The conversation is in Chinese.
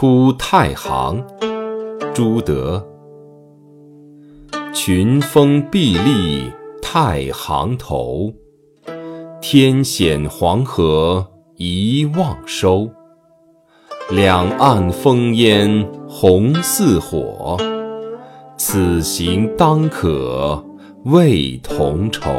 出太行，朱德群峰屹立，太行头天险，黄河一望收两岸，烽烟红似火。此行当可慰同愁。